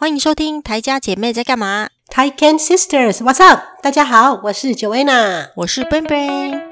欢迎收听台家姐妹在干嘛？Taiken Sisters，What's up？大家好，我是 Joanna，我是 Ben Ben。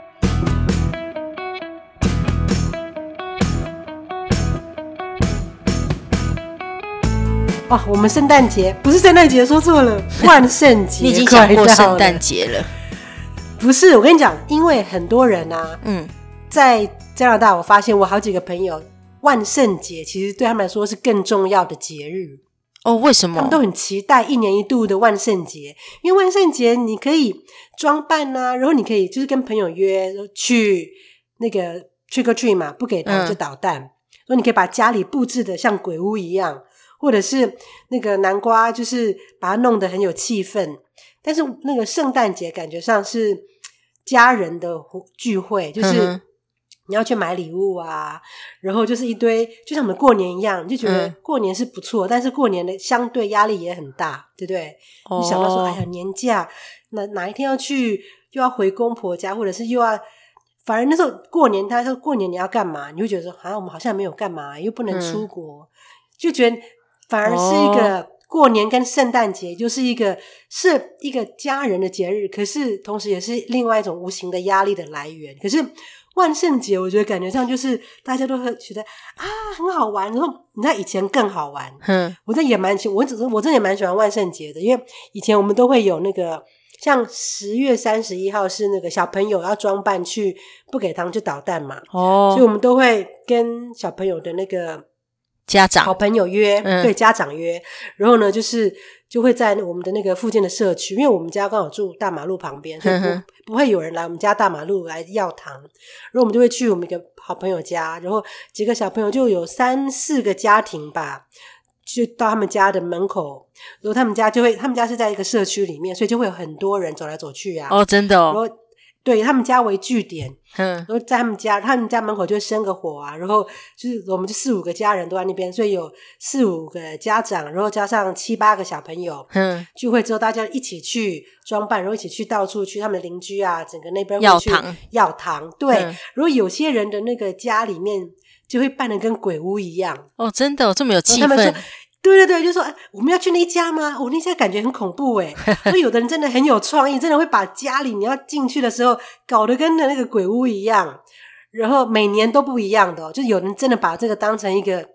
哇，我们圣诞节不是圣诞节，说错了，万圣节。你已经想过圣诞节了？不是，我跟你讲，因为很多人啊，嗯，在加拿大，我发现我好几个朋友，万圣节其实对他们来说是更重要的节日。哦，为什么？他们都很期待一年一度的万圣节，因为万圣节你可以装扮啊，然后你可以就是跟朋友约去那个 trick or treat 嘛，不给糖就捣蛋，然后、嗯、你可以把家里布置的像鬼屋一样，或者是那个南瓜，就是把它弄得很有气氛。但是那个圣诞节感觉上是家人的聚会，就是。嗯你要去买礼物啊，然后就是一堆，就像我们过年一样，你就觉得过年是不错，嗯、但是过年的相对压力也很大，对不对？哦、你想到说，哎呀，年假，哪哪一天要去，又要回公婆家，或者是又要，反正那时候过年，他说过年你要干嘛？你会觉得说，好、啊、像我们好像没有干嘛，又不能出国，嗯、就觉得反而是一个过年跟圣诞节，就是一个是一个家人的节日，可是同时也是另外一种无形的压力的来源，可是。万圣节，我觉得感觉上就是大家都会觉得啊很好玩，然后你知道以前更好玩。嗯，我这也蛮喜，我只是我真的也蛮喜欢万圣节的，因为以前我们都会有那个像十月三十一号是那个小朋友要装扮去不给糖就捣蛋嘛。哦，所以我们都会跟小朋友的那个家长、好朋友约，嗯、对家长约，然后呢就是。就会在我们的那个附近的社区，因为我们家刚好住大马路旁边，所以不不会有人来我们家大马路来要糖。然后我们就会去我们一个好朋友家，然后几个小朋友就有三四个家庭吧，就到他们家的门口，然后他们家就会，他们家是在一个社区里面，所以就会有很多人走来走去啊。哦，真的哦。对，他们家为据点，嗯，然后在他们家，他们家门口就会生个火啊，然后就是我们就四五个家人都在那边，所以有四五个家长，然后加上七八个小朋友，嗯，聚会之后大家一起去装扮，然后一起去到处去他们的邻居啊，整个那边要堂要糖，对，嗯、如果有些人的那个家里面就会办的跟鬼屋一样，哦，真的、哦、这么有气氛。对对对，就说哎，我们要去那家吗？我、哦、那家感觉很恐怖哎。所以有的人真的很有创意，真的会把家里你要进去的时候搞得跟那个鬼屋一样，然后每年都不一样的、哦。就有人真的把这个当成一个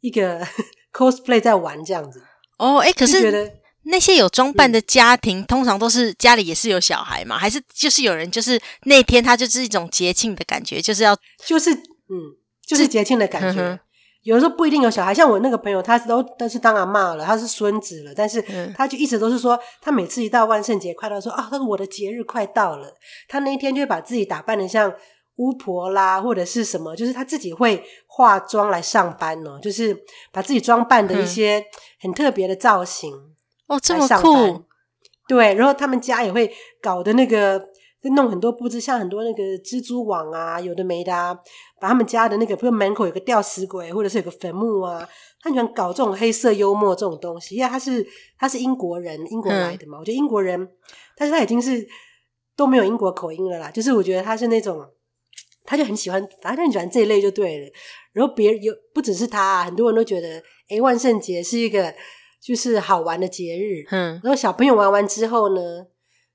一个 cosplay 在玩这样子。哦，哎，可是觉得那些有装扮的家庭，嗯、通常都是家里也是有小孩嘛？还是就是有人就是那天他就是一种节庆的感觉，就是要就是嗯，就是节庆的感觉。嗯有的时候不一定有小孩，像我那个朋友，他都都是当阿妈了，他是孙子了，但是他就一直都是说，他每次一到万圣节快到说，说啊，他说我的节日快到了，他那一天就会把自己打扮的像巫婆啦，或者是什么，就是他自己会化妆来上班哦，就是把自己装扮的一些很特别的造型哦，这么酷，对，然后他们家也会搞的那个。就弄很多布置，像很多那个蜘蛛网啊，有的没的啊，把他们家的那个，比如门口有个吊死鬼，或者是有个坟墓啊，他喜欢搞这种黑色幽默这种东西。因为他是他是英国人，英国来的嘛，嗯、我觉得英国人，但是他已经是都没有英国口音了啦。就是我觉得他是那种，他就很喜欢，反正很喜欢这一类就对了。然后别人有不只是他、啊，很多人都觉得，诶，万圣节是一个就是好玩的节日。嗯，然后小朋友玩完之后呢，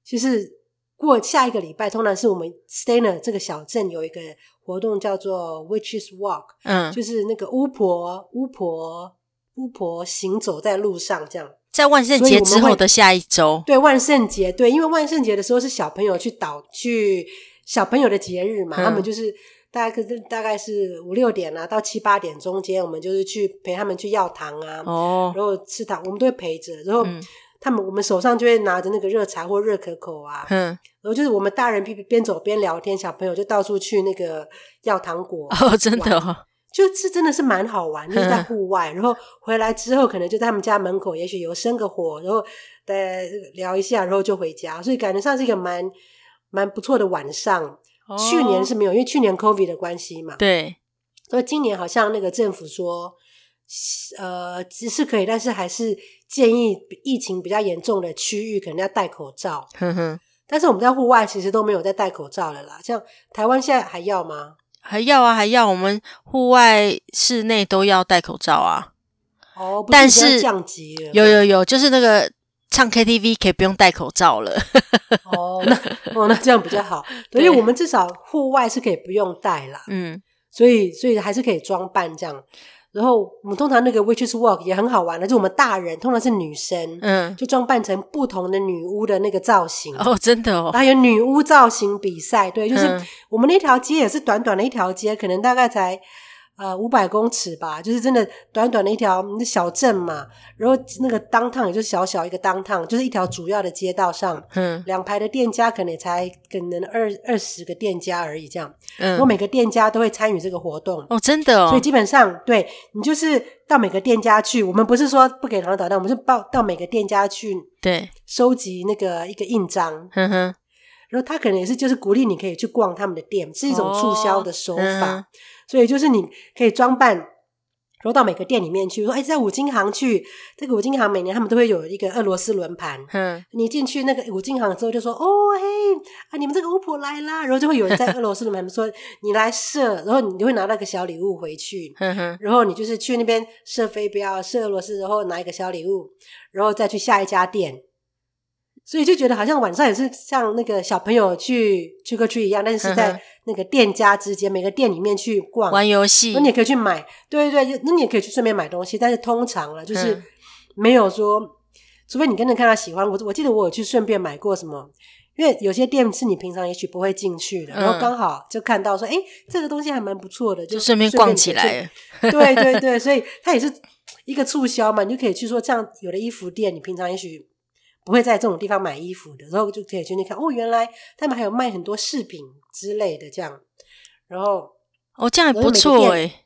就是。过下一个礼拜，通常是我们 Stainer 这个小镇有一个活动，叫做 Witches Walk，嗯，就是那个巫婆、巫婆、巫婆行走在路上，这样。在万圣节之后的下一周，对万圣节，对，因为万圣节的时候是小朋友去导去小朋友的节日嘛，嗯、他们就是大概可是大概是五六点啊到七八点中间，我们就是去陪他们去要糖啊，哦，然后吃糖，我们都会陪着，然后。嗯他们我们手上就会拿着那个热茶或热可口啊，嗯，然后就是我们大人边边走边聊天，小朋友就到处去那个要糖果哦，真的哦，就是真的是蛮好玩，就是在户外，然后回来之后可能就在他们家门口，也许有生个火，然后再聊一下，然后就回家，所以感觉上是一个蛮蛮不错的晚上。哦，去年是没有，因为去年 COVID 的关系嘛，对，所以今年好像那个政府说。呃，只是可以，但是还是建议疫情比较严重的区域可能要戴口罩。哼哼，但是我们在户外其实都没有在戴口罩了啦。像台湾现在还要吗？还要啊，还要。我们户外、室内都要戴口罩啊。哦，不但是降级了。有有有，就是那个唱 KTV 可以不用戴口罩了。哦，那哦那这样比较好，对，因为我们至少户外是可以不用戴啦。嗯，所以所以还是可以装扮这样。然后我们通常那个 Witches Walk 也很好玩的，就我们大人通常是女生，嗯，就装扮成不同的女巫的那个造型。哦，真的哦，还有女巫造型比赛，对，就是我们那条街也是短短的一条街，可能大概才。呃，五百公尺吧，就是真的短短的一条小镇嘛。然后那个 downtown 也就是小小一个 downtown，就是一条主要的街道上，嗯，两排的店家可能也才可能二二十个店家而已，这样。嗯，然后每个店家都会参与这个活动哦，真的哦。所以基本上，对你就是到每个店家去，我们不是说不给糖导弹，我们是报到每个店家去，对，收集那个一个印章。嗯哼。然后他可能也是就是鼓励你可以去逛他们的店，是一种促销的手法。哦嗯所以就是你可以装扮，然后到每个店里面去，说：“哎，在五金行去，这个五金行每年他们都会有一个俄罗斯轮盘。嗯，你进去那个五金行之后，就说：‘哦嘿，啊，你们这个巫婆来啦！’然后就会有人在俄罗斯轮盘 说：‘你来射，然后你就会拿那个小礼物回去。嗯哼，然后你就是去那边射飞镖、射俄罗斯，然后拿一个小礼物，然后再去下一家店。’所以就觉得好像晚上也是像那个小朋友去 trick or treat 一样，但是是在那个店家之间，每个店里面去逛玩游戏，那你也可以去买，对对对，那你也可以去顺便买东西。但是通常了，就是没有说，嗯、除非你真的看他喜欢。我我记得我有去顺便买过什么，因为有些店是你平常也许不会进去的，嗯、然后刚好就看到说，哎，这个东西还蛮不错的，就顺便逛起来。对对 对，所以它也是一个促销嘛，你就可以去说，这样有的衣服店，你平常也许。不会在这种地方买衣服的，然后就可以去那看哦，原来他们还有卖很多饰品之类的这样，然后哦，这样也不错哎。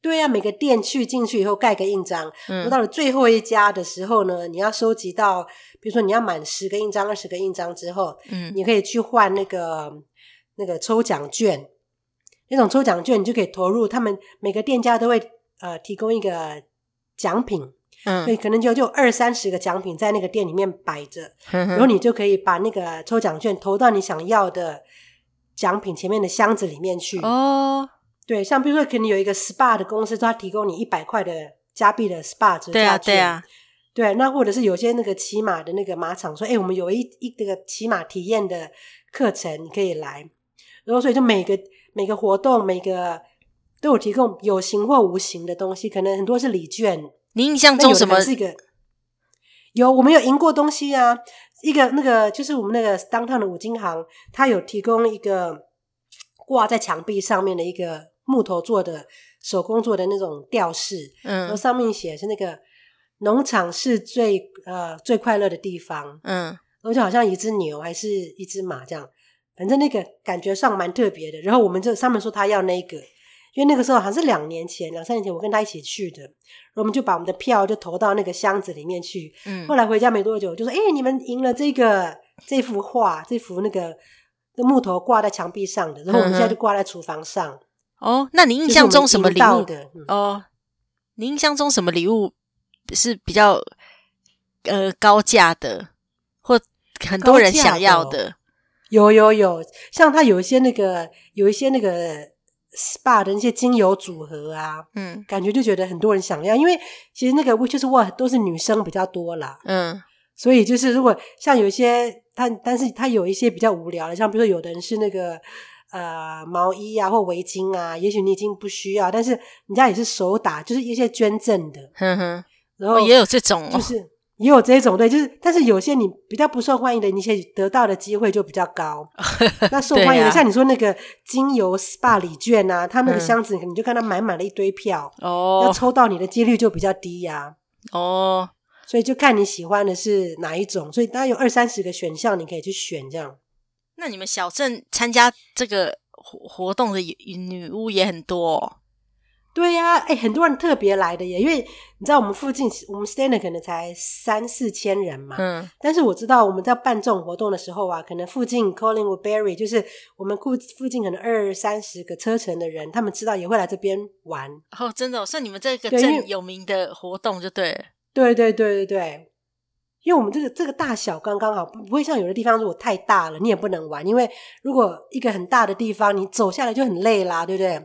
对呀、啊，每个店去进去以后盖个印章，嗯，到了最后一家的时候呢，你要收集到，比如说你要满十个印章、二十个印章之后，嗯，你可以去换那个那个抽奖券，那种抽奖券你就可以投入，他们每个店家都会呃提供一个奖品。嗯，所以可能就就二三十个奖品在那个店里面摆着，嗯、然后你就可以把那个抽奖券投到你想要的奖品前面的箱子里面去。哦，对，像比如说，可能有一个 SPA 的公司，它提供你一百块的加币的 SPA 折价券。对啊，对啊，对。那或者是有些那个骑马的那个马场说，哎，我们有一一个骑马体验的课程，你可以来。然后所以就每个每个活动，每个都有提供有形或无形的东西，可能很多是礼券。你印象中什么？是一个有我们有赢过东西啊！一个那个就是我们那个 downtown 的五金行，它有提供一个挂在墙壁上面的一个木头做的手工做的那种吊饰，嗯，然后上面写是那个农场是最呃最快乐的地方，嗯，而且好像一只牛还是一只马这样，反正那个感觉上蛮特别的。然后我们就上面说他要那个。因为那个时候好像是两年前、两三年前，我跟他一起去的，然后我们就把我们的票就投到那个箱子里面去。嗯，后来回家没多久，就说：“哎、欸，你们赢了这个这幅画，这幅那个那木头挂在墙壁上的，然后我们现在就挂在厨房上。嗯”哦，那你印象中什么礼物的？嗯、哦，你印象中什么礼物是比较呃高价的，或很多人想要的？的有有有，像他有一些那个，有一些那个。SPA 的那些精油组合啊，嗯，感觉就觉得很多人想要，因为其实那个 Witches Walk 都是女生比较多啦，嗯，所以就是如果像有一些他，但是他有一些比较无聊的，像比如说有的人是那个呃毛衣啊或围巾啊，也许你已经不需要，但是人家也是手打，就是一些捐赠的，哼哼，然后也有这种，就是。也有这种对，就是，但是有些你比较不受欢迎的，你可以得到的机会就比较高。那受欢迎的，啊、像你说那个精油 SPA 礼券啊，他那个箱子，你就看他满满了一堆票，哦、嗯，要抽到你的几率就比较低呀、啊。哦，所以就看你喜欢的是哪一种，所以大概有二三十个选项，你可以去选这样。那你们小镇参加这个活活动的女巫也很多、哦。对呀、啊，哎，很多人特别来的耶，因为你知道我们附近，我们 Stanton 可能才三四千人嘛，嗯，但是我知道我们在办这种活动的时候啊，可能附近 Collingwood Barrie 就是我们附附近可能二三十个车程的人，他们知道也会来这边玩。哦，真的、哦，算你们这个镇有名的活动就对了。对对对对对，因为我们这个这个大小刚刚好，不会像有的地方如果太大了，你也不能玩，因为如果一个很大的地方，你走下来就很累啦，对不对？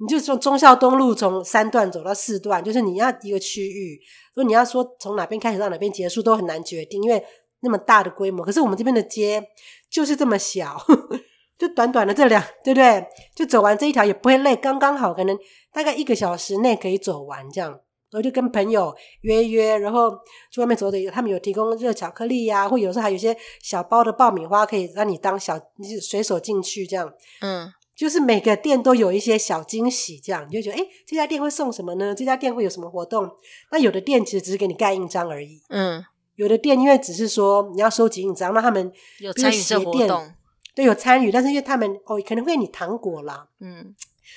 你就从忠孝东路从三段走到四段，就是你要一个区域，所以你要说从哪边开始到哪边结束都很难决定，因为那么大的规模。可是我们这边的街就是这么小，就短短的这两，对不对？就走完这一条也不会累，刚刚好，可能大概一个小时内可以走完这样。然后就跟朋友约约，然后去外面走的，他们有提供热巧克力呀、啊，或有时候还有一些小包的爆米花，可以让你当小，你就随手进去这样。嗯，就是每个店都有一些小惊喜，这样你就觉得，哎，这家店会送什么呢？这家店会有什么活动？那有的店其实只是给你盖印章而已。嗯，有的店因为只是说你要收集印章，那他们有参与这活动，对，有参与，但是因为他们哦，可能会给你糖果啦。嗯。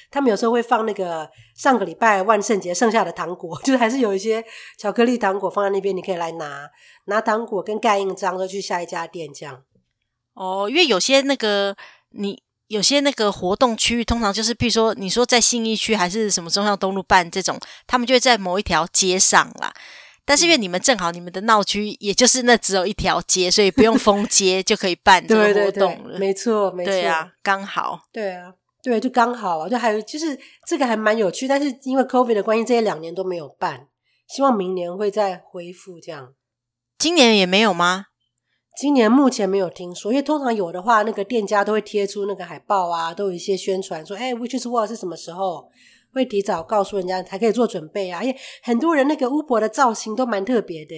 他们有时候会放那个上个礼拜万圣节剩下的糖果，就是还是有一些巧克力糖果放在那边，你可以来拿拿糖果跟盖印章，就去下一家店这样。哦，因为有些那个你有些那个活动区域，通常就是譬如说你说在信义区还是什么中央东路办这种，他们就会在某一条街上啦。但是因为你们正好你们的闹区也就是那只有一条街，所以不用封街就可以办这个活动了。对对对，没错，没错，对啊，刚好，对啊。对，就刚好啊，就还有就是这个还蛮有趣，但是因为 COVID 的关系，这些两年都没有办，希望明年会再恢复这样。今年也没有吗？今年目前没有听说，因为通常有的话，那个店家都会贴出那个海报啊，都有一些宣传说，哎，Witches World 是什么时候，会提早告诉人家才可以做准备啊。因为很多人那个巫婆的造型都蛮特别的，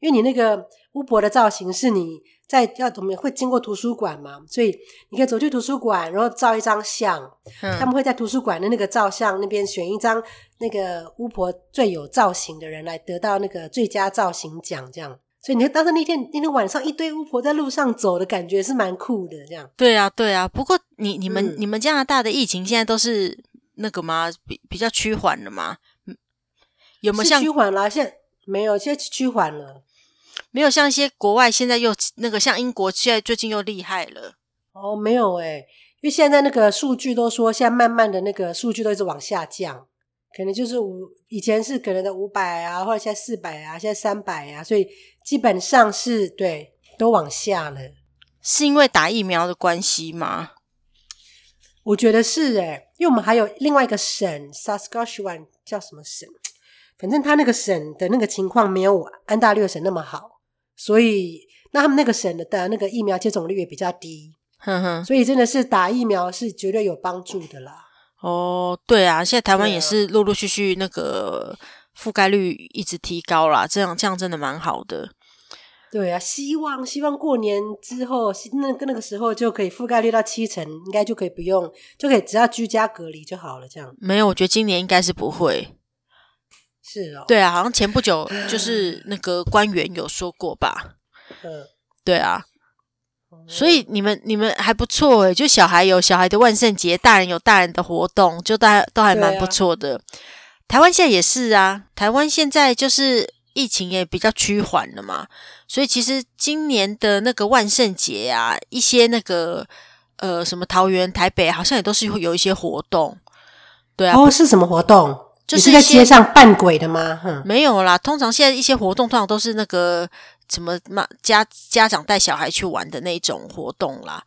因为你那个巫婆的造型是你。在要怎么会经过图书馆嘛？所以你可以走去图书馆，然后照一张相。嗯、他们会在图书馆的那个照相那边选一张那个巫婆最有造型的人来得到那个最佳造型奖，这样。所以你看当时那天那天晚上一堆巫婆在路上走的感觉是蛮酷的，这样。对啊，对啊。不过你你们、嗯、你们加拿大的疫情现在都是那个吗？比比较趋缓了吗？有没有像趋缓了？现在没有，现在趋缓了。没有像一些国外现在又那个像英国现在最近又厉害了哦，没有诶，因为现在那个数据都说现在慢慢的那个数据都一直往下降，可能就是五以前是可能的五百啊，或者现在四百啊，现在三百啊，所以基本上是对都往下了，是因为打疫苗的关系吗？我觉得是诶，因为我们还有另外一个省 Saskatchewan 叫什么省，反正他那个省的那个情况没有安大略省那么好。所以，那他们那个省的的那个疫苗接种率也比较低，哼哼，所以真的是打疫苗是绝对有帮助的啦。哦，对啊，现在台湾也是陆陆续续那个覆盖率一直提高啦，这样这样真的蛮好的。对啊，希望希望过年之后，那个那个时候就可以覆盖率到七成，应该就可以不用，就可以只要居家隔离就好了。这样没有，我觉得今年应该是不会。是哦，对啊，好像前不久就是那个官员有说过吧，嗯，对啊，所以你们你们还不错诶，就小孩有小孩的万圣节，大人有大人的活动，就大家都还蛮不错的。啊、台湾现在也是啊，台湾现在就是疫情也比较趋缓了嘛，所以其实今年的那个万圣节啊，一些那个呃什么桃园、台北，好像也都是会有一些活动，对啊，哦，是什么活动？就是在街上扮鬼的吗？哼，没有啦。通常现在一些活动，通常都是那个什么嘛，家家长带小孩去玩的那种活动啦。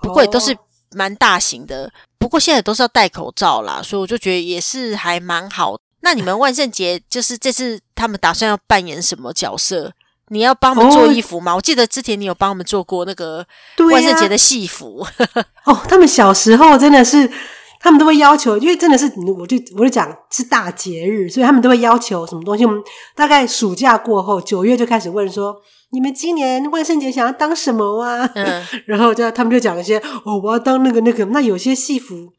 不过也都是蛮大型的。不过现在都是要戴口罩啦，所以我就觉得也是还蛮好。那你们万圣节就是这次他们打算要扮演什么角色？你要帮我们做衣服吗？我记得之前你有帮我们做过那个万圣节的戏服。哦，他们小时候真的是。他们都会要求，因为真的是，我就我就讲是大节日，所以他们都会要求什么东西。我们大概暑假过后，九月就开始问说：“你们今年万圣节想要当什么啊？”嗯，然后就他们就讲一些：“哦，我要当那个那个。”那有些戏服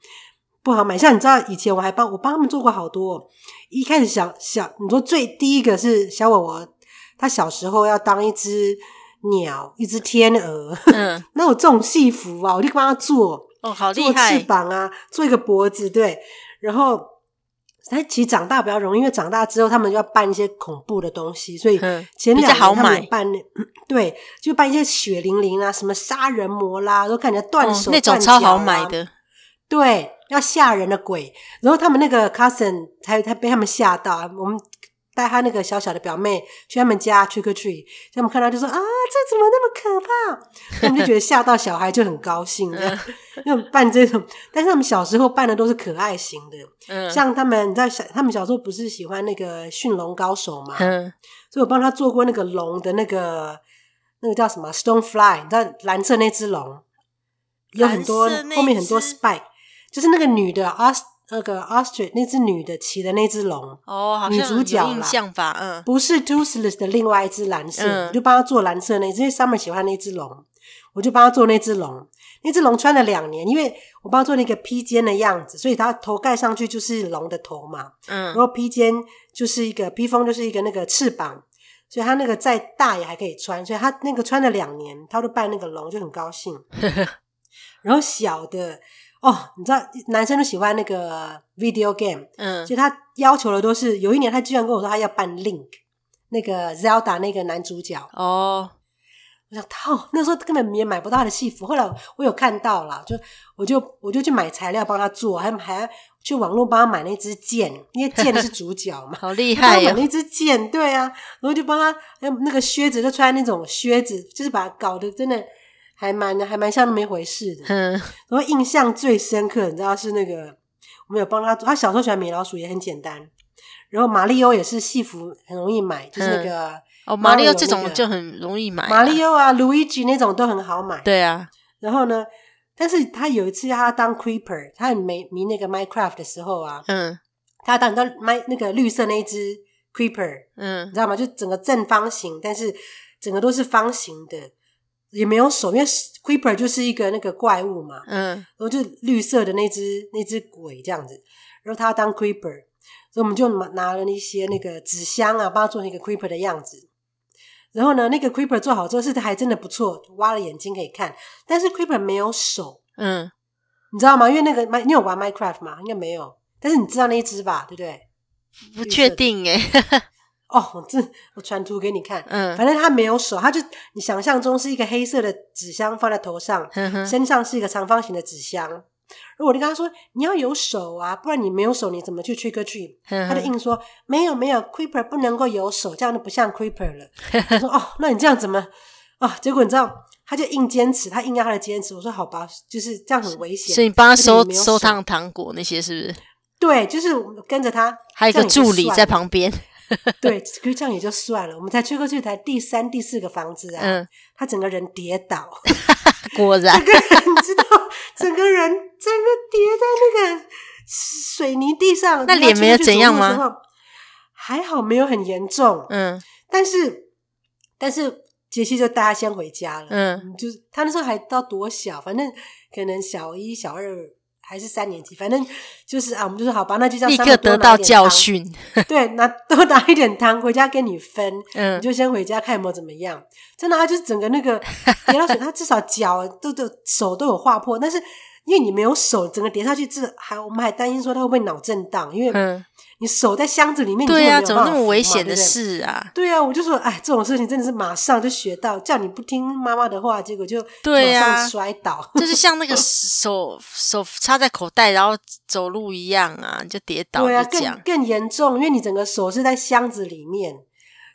不好买，像你知道，以前我还帮我帮他们做过好多。一开始想想，你说最第一个是小我我，他小时候要当一只鸟，一只天鹅。嗯，那我这种戏服啊，我就帮他做。哦，好厉害！做翅膀啊，做一个脖子，对。然后他其实长大比较容易，因为长大之后他们就要扮一些恐怖的东西，所以前两年他们扮，对，就扮一些血淋淋啊，什么杀人魔啦，都看起来断手那种超好买的，对，要吓人的鬼。然后他们那个 cousin 才才被他们吓到，我们带他那个小小的表妹去他们家 trick or treat，他们看到就说啊，这怎么那么可怕？他们就觉得吓到小孩就很高兴，这样。因为办这种，但是他们小时候办的都是可爱型的，嗯，像他们在小，他们小时候不是喜欢那个驯龙高手嘛，嗯，所以我帮他做过那个龙的那个那个叫什么？Stone fly，你知道蓝色那只龙，有很多后面很多 spike，就是那个女的啊。那个 ostrich 那只女的骑的那只龙哦，好像女主角印象吧，嗯，不是 Toothless 的另外一只蓝色，嗯、我就帮她做蓝色那只，因为 Summer 喜欢那只龙，我就帮她做那只龙。那只龙穿了两年，因为我帮她做那个披肩的样子，所以他头盖上去就是龙的头嘛，嗯，然后披肩就是一个披风，就是一个那个翅膀，所以他那个再大也还可以穿，所以他那个穿了两年，他都扮那个龙就很高兴。然后小的。哦，你知道男生都喜欢那个 video game，嗯，所以他要求的都是，有一年他居然跟我说他要扮 Link，那个 Zelda 那个男主角。哦，我想套，那时候根本也买不到他的戏服，后来我有看到了，就我就我就去买材料帮他做，还还去网络帮他买那支剑，因为剑是主角嘛，好厉害呀，买那支剑，对啊，然后就帮他，那个靴子就穿那种靴子，就是把他搞得真的。还蛮还蛮像那么一回事的，嗯，然后印象最深刻，你知道是那个我们有帮他做，他小时候喜欢米老鼠也很简单，然后马里欧也是戏服很容易买，就是那个、嗯、哦，马里欧这种就很容易买，马里欧啊，路易吉那种都很好买，对啊，然后呢，但是他有一次要他当 Creeper，他很迷迷那个 Minecraft 的时候啊，嗯，他要当你知道麦那个绿色那一只 Creeper，嗯，你知道吗？就整个正方形，但是整个都是方形的。也没有手，因为 Creeper 就是一个那个怪物嘛，嗯，然后就绿色的那只那只鬼这样子，然后他当 Creeper，所以我们就拿了一些那个纸箱啊，帮他做成一个 Creeper 的样子。然后呢，那个 Creeper 做好之后是还真的不错，挖了眼睛可以看，但是 Creeper 没有手，嗯，你知道吗？因为那个你有玩 Minecraft 吗？应该没有，但是你知道那一只吧？对不对？不确定诶哦，这我传图给你看。嗯，反正他没有手，他就你想象中是一个黑色的纸箱放在头上，身上是一个长方形的纸箱。如果我就跟他说你要有手啊，不然你没有手你怎么去 trick or treat？他就硬说没有没有，Creeper 不能够有手，这样就不像 Creeper 了。他说哦，那你这样怎么啊、哦？结果你知道，他就硬坚持，他硬要他的坚持。我说好吧，就是这样很危险。所以你帮他收收烫糖果那些是不是？对，就是跟着他，还有一个助理在旁边。对，可是这样也就算了。我们才去过去台第三、第四个房子啊，嗯、他整个人跌倒，果然，整个人你知道，整个人整个跌在那个水泥地上。那脸没有怎样吗？还好没有很严重。嗯，但是但是杰西就带他先回家了。嗯，就是他那时候还到多小，反正可能小一、小二。还是三年级，反正就是啊，我们就说好吧，那就叫立刻得到教训。对，拿多拿一点糖回家跟你分，嗯，你就先回家看有没有怎么样。真的，他就是整个那个跌到水，他至少脚都都手都有划破，但是因为你没有手，整个跌下去，这还我们还担心说他会不会脑震荡，因为。嗯你手在箱子里面，对啊，怎么那么危险的事啊？对啊，我就说，哎，这种事情真的是马上就学到，叫你不听妈妈的话，结果就马上摔倒，就是像那个手手插在口袋，然后走路一样啊，就跌倒。对啊，更更严重，因为你整个手是在箱子里面，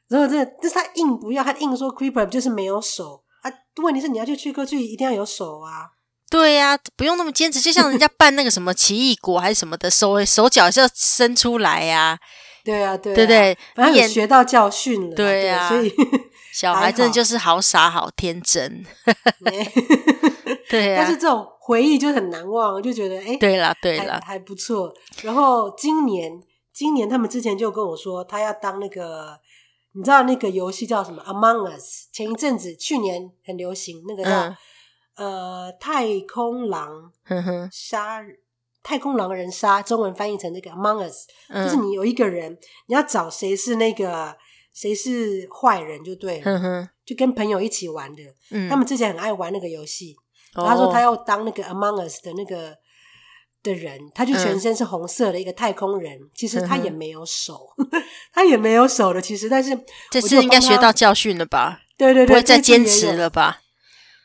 然后这这是他硬不要，他硬说 Creeper 就是没有手啊。问题是你要去去过去，一定要有手啊。对呀、啊，不用那么坚持，就像人家扮那个什么奇异果还是什么的，手手脚是要伸出来呀、啊。对呀、啊，对、啊，对对，反正学到教训了。对呀、啊，所以小孩真的就是好傻好天真。对呀、啊，但是这种回忆就很难忘，就觉得哎，对了对了，还不错。然后今年，今年他们之前就跟我说，他要当那个，你知道那个游戏叫什么？Among Us。前一阵子去年很流行那个叫。嗯呃，太空狼杀太空狼人杀，中文翻译成这个 Among Us，、嗯、就是你有一个人，你要找谁是那个谁是坏人就对就跟朋友一起玩的。嗯、他们之前很爱玩那个游戏。哦、他说他要当那个 Among Us 的那个的人，他就全身是红色的一个太空人，嗯、其实他也没有手，他也没有手的。其实，但是这次应该学到教训了吧？对对对，不会再坚持了吧？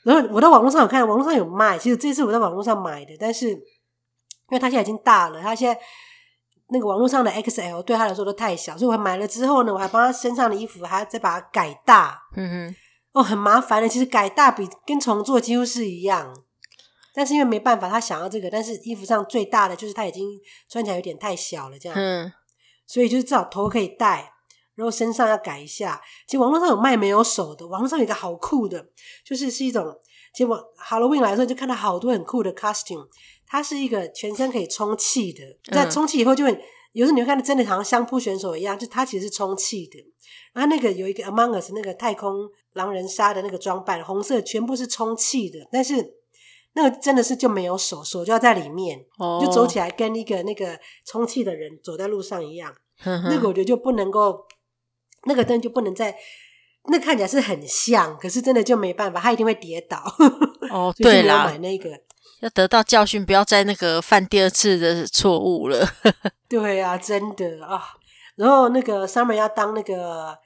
然后我在网络上有看，网络上有卖。其实这次我在网络上买的，但是因为他现在已经大了，他现在那个网络上的 XL 对他来说都太小，所以我买了之后呢，我还帮他身上的衣服还要再把它改大。嗯哼，哦，很麻烦的。其实改大比跟重做几乎是一样，但是因为没办法，他想要这个，但是衣服上最大的就是他已经穿起来有点太小了，这样。嗯，所以就是至少头可以戴，然后身上要改一下。其实网络上有卖没有手的，网络上有一个好酷的，就是是一种，结果 Halloween 来的时候就看到好多很酷的 costume。它是一个全身可以充气的，在充气以后就会，嗯、有时候你会看到真的好像相扑选手一样，就它其实是充气的。然后那个有一个 Among Us 那个太空狼人杀的那个装扮，红色全部是充气的，但是那个真的是就没有手，手就要在里面，哦、就走起来跟一个那个充气的人走在路上一样。那个我觉得就不能够，那个灯就不能再，那、看起来是很像，可是真的就没办法，他一定会跌倒。哦，对啦，买那个。要得到教训，不要再那个犯第二次的错误了。对啊，真的啊。然后那个 Summer 要当那个，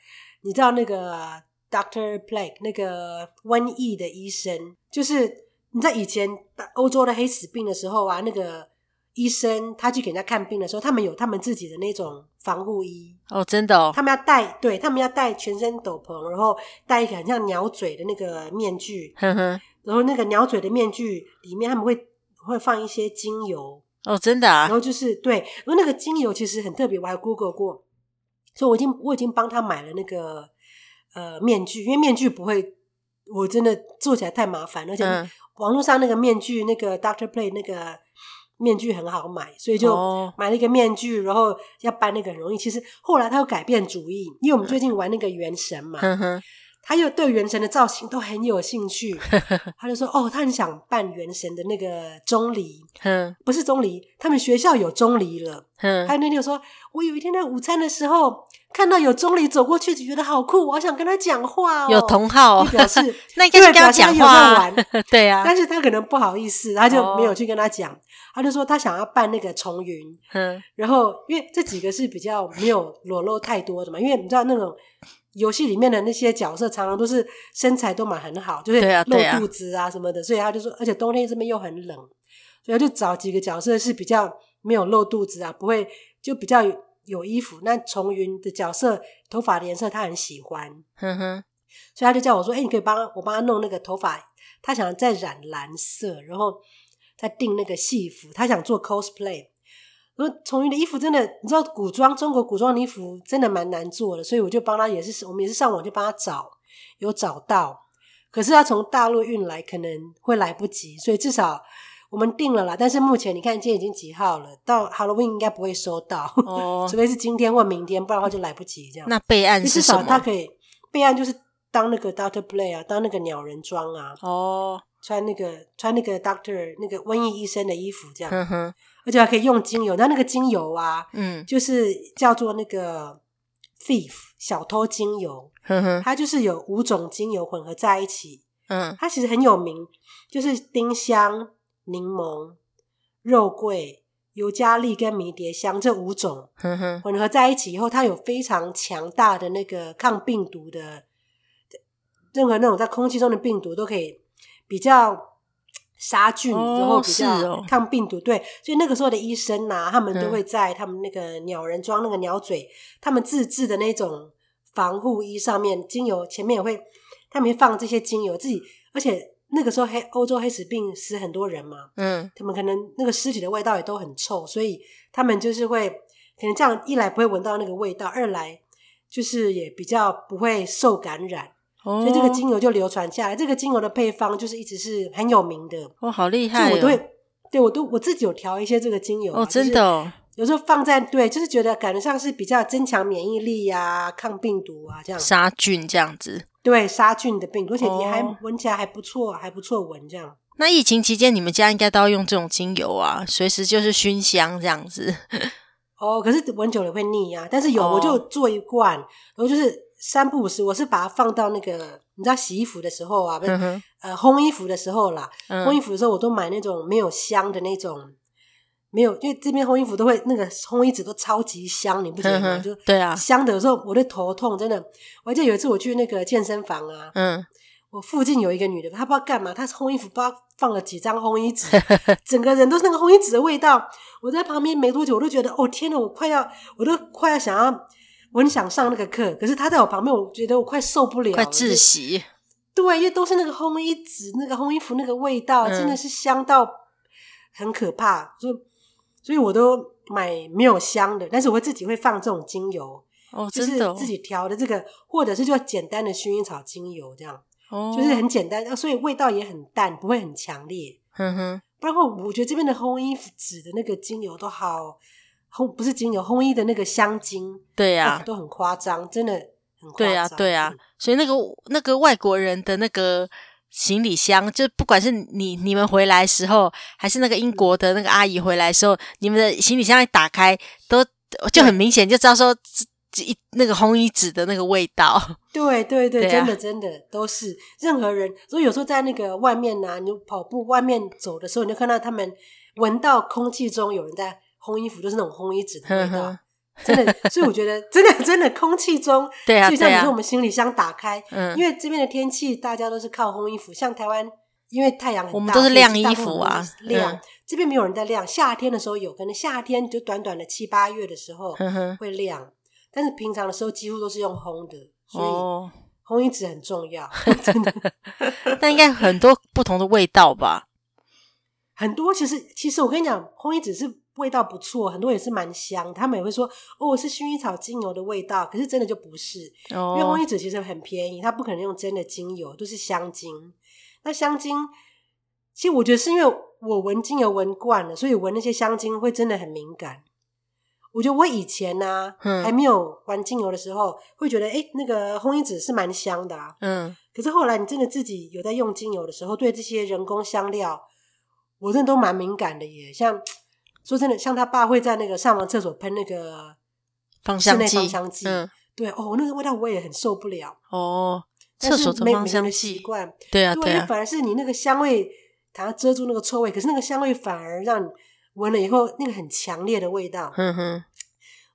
你知道那个 Doctor Plague 那个瘟疫的医生，就是你在以前欧洲的黑死病的时候啊，那个医生他去给人家看病的时候，他们有他们自己的那种防护衣哦，真的哦，他们要戴，对，他们要戴全身斗篷，然后戴一个很像鸟嘴的那个面具。呵呵。然后那个鸟嘴的面具里面，他们会会放一些精油哦，真的啊。然后就是对，然后那个精油其实很特别，我还 Google 过，所以我已经我已经帮他买了那个呃面具，因为面具不会，我真的做起来太麻烦，而且网络上那个面具，那个 Doctor Play 那个面具很好买，所以就买了一个面具，然后要搬那个很容易。其实后来他又改变主意，因为我们最近玩那个原神嘛。他又对原神的造型都很有兴趣，他就说：“哦，他很想扮原神的那个钟离，不是钟离，他们学校有钟离了。”还有那天我说：“我有一天在午餐的时候看到有钟离走过去，就觉得好酷，我好想跟他讲话哦。”有同好表示 那应该是跟他讲话玩，对啊，但是他可能不好意思，他就没有去跟他讲。他就说他想要扮那个重云，然后因为这几个是比较没有裸露太多的嘛，因为你知道那种。游戏里面的那些角色常常都是身材都蛮很好，就是露肚子啊什么的，所以他就说，而且冬天这边又很冷，所以他就找几个角色是比较没有露肚子啊，不会就比较有，衣服。那重云的角色头发的颜色他很喜欢，哼哼，所以他就叫我说：“哎，你可以帮我帮他弄那个头发，他想再染蓝色，然后再定那个戏服，他想做 cosplay。”重云的衣服真的，你知道古装中国古装的衣服真的蛮难做的，所以我就帮他，也是我们也是上网就帮他找，有找到，可是要从大陆运来可能会来不及，所以至少我们定了啦。但是目前你看，今天已经几号了，到 Halloween 应该不会收到，哦，除非是今天或明天，不然的话就来不及这样。那备案是什么？至少他可以备案，就是当那个 Doctor Play 啊，当那个鸟人装啊，哦，穿那个穿那个 Doctor 那个瘟疫医生的衣服这样。呵呵而且还可以用精油，那那个精油啊，嗯，就是叫做那个 thief 小偷精油，呵呵，它就是有五种精油混合在一起，嗯，它其实很有名，就是丁香、柠檬、肉桂、尤加利跟迷迭香这五种，呵呵，混合在一起以后，它有非常强大的那个抗病毒的，任何那种在空气中的病毒都可以比较。杀菌，然后比较抗病毒，对，所以那个时候的医生呐、啊，他们都会在他们那个鸟人装那个鸟嘴，他们自制的那种防护衣上面，精油前面也会，他们放这些精油，自己，而且那个时候黑欧洲黑死病死很多人嘛，嗯，他们可能那个尸体的味道也都很臭，所以他们就是会，可能这样一来不会闻到那个味道，二来就是也比较不会受感染。所以这个精油就流传下来，这个精油的配方就是一直是很有名的。哦，好厉害！我都会，对我都我自己有调一些这个精油。哦，真的哦。有时候放在对，就是觉得感觉上是比较增强免疫力呀、抗病毒啊这样。杀菌这样子。对，杀菌的病毒，而且你还闻起来还不错，还不错闻这样。那疫情期间你们家应该都要用这种精油啊，随时就是熏香这样子。哦，可是闻久了会腻啊。但是有我就做一罐，然后就是。三不五时，我是把它放到那个，你知道洗衣服的时候啊，不是、嗯、呃烘衣服的时候啦。嗯、烘衣服的时候，我都买那种没有香的那种，没有，因为这边烘衣服都会那个烘衣纸都超级香，你不觉得吗？嗯、就对啊，香的有时候我的头痛，真的。我还记得有一次我去那个健身房啊，嗯，我附近有一个女的，她不知道干嘛，她烘衣服不知道放了几张烘衣纸，整个人都是那个烘衣纸的味道。我在旁边没多久，我都觉得哦天哪，我快要，我都快要想要，我很想上那个课，可是他在我旁边，我觉得我快受不了，快窒息。对，因为都是那个烘衣纸，那个烘衣服那个味道，真的是香到很可怕。所以，所以我都买没有香的，但是我会自己会放这种精油，就是自己调的这个，或者是就简单的薰衣草精油这样。哦，就是很简单，所以味道也很淡，不会很强烈。哼哼，不然的话，我觉得这边的烘衣服纸的那个精油都好烘，不是精油，烘衣的那个香精，对呀、啊，都很夸张，真的很夸张。对呀、啊，对呀、啊。所以那个那个外国人的那个行李箱，就不管是你你们回来时候，还是那个英国的那个阿姨回来时候，嗯、你们的行李箱一打开，都就很明显就知道说。一那个烘衣纸的那个味道，对对对，对啊、真的真的都是任何人。所以有时候在那个外面啊，你跑步外面走的时候，你就看到他们闻到空气中有人在烘衣服，就是那种烘衣纸的味道。真的，所以我觉得 真的真的空气中，对啊，就像你说我们行李箱打开，嗯，因为这边的天气大家都是靠烘衣服，像台湾因为太阳很大，我们都是晾衣服啊，晾。嗯、这边没有人在晾，夏天的时候有，可能夏天就短短的七八月的时候会晾。但是平常的时候几乎都是用烘的，所以烘衣纸很重要，真的。但应该很多不同的味道吧？很多，其实其实我跟你讲，烘衣纸是味道不错，很多也是蛮香。他们也会说哦，是薰衣草精油的味道，可是真的就不是，哦、因为烘衣纸其实很便宜，它不可能用真的精油，都是香精。那香精，其实我觉得是因为我闻精油闻惯了，所以闻那些香精会真的很敏感。我觉得我以前呢、啊，嗯、还没有玩精油的时候，会觉得哎、欸，那个烘衣纸是蛮香的啊。嗯。可是后来你真的自己有在用精油的时候，对这些人工香料，我真的都蛮敏感的耶。像说真的，像他爸会在那个上完厕所喷那个芳香剂，芳香剂。嗯。对哦，那个味道我也很受不了。哦。厕所的芳香剂。习惯。对啊，对啊。反而是你那个香味，它遮住那个臭味，可是那个香味反而让你。闻了以后，那个很强烈的味道，嗯哼，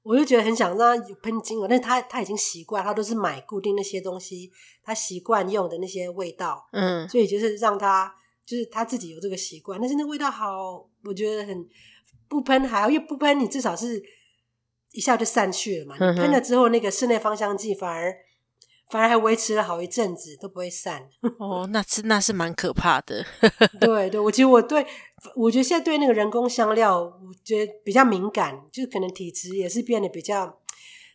我就觉得很想让他有喷精油，但是他他已经习惯，他都是买固定那些东西，他习惯用的那些味道，嗯，所以就是让他就是他自己有这个习惯，但是那味道好，我觉得很不喷还好，因为不喷你至少是一下就散去了嘛，你喷了之后那个室内芳香剂反而。反而还维持了好一阵子都不会散 哦，那是那是蛮可怕的。对对，我其实我对我觉得现在对那个人工香料，我觉得比较敏感，就可能体质也是变得比较，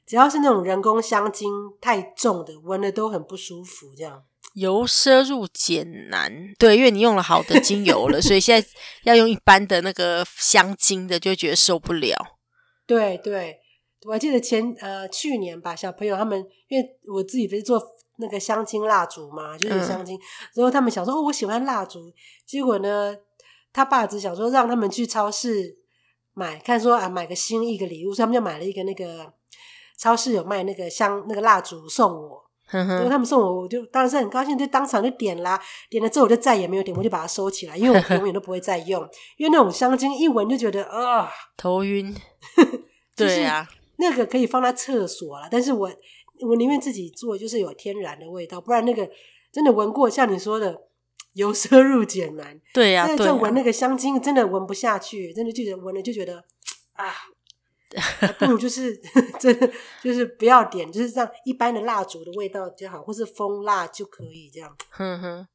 只要是那种人工香精太重的，闻了都很不舒服。这样由奢入俭难，对，因为你用了好的精油了，所以现在 要用一般的那个香精的，就觉得受不了。对对。我还记得前呃去年吧，小朋友他们因为我自己不是做那个香精蜡烛嘛，就是香精，嗯、然后他们想说哦，我喜欢蜡烛，结果呢，他爸只想说让他们去超市买，看说啊买个心意一个礼物，所以他们就买了一个那个超市有卖那个香那个蜡烛送我，然他们送我，我就当然是很高兴，就当场就点啦，点了之后我就再也没有点，我就把它收起来，因为我 永远都不会再用，因为那种香精一闻就觉得啊、呃、头晕，就是、对呀、啊。那个可以放在厕所了，但是我我宁愿自己做，就是有天然的味道，不然那个真的闻过，像你说的，由奢入俭难。对呀、啊。再闻那个香精，真的闻不下去，真的就觉得闻了就觉得啊，不如就是 真的就是不要点，就是让一般的蜡烛的味道就好，或是蜂蜡就可以这样。哼哼，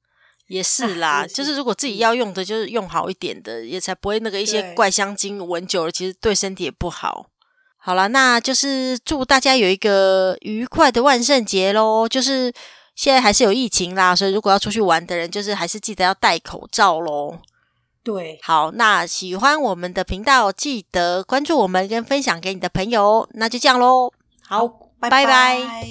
也是 啦，啊、就是如果自己要用的，就是用好一点的，也才不会那个一些怪香精闻久了，其实对身体也不好。好了，那就是祝大家有一个愉快的万圣节喽！就是现在还是有疫情啦，所以如果要出去玩的人，就是还是记得要戴口罩喽。对，好，那喜欢我们的频道，记得关注我们跟分享给你的朋友，那就这样喽。好，拜拜。拜拜。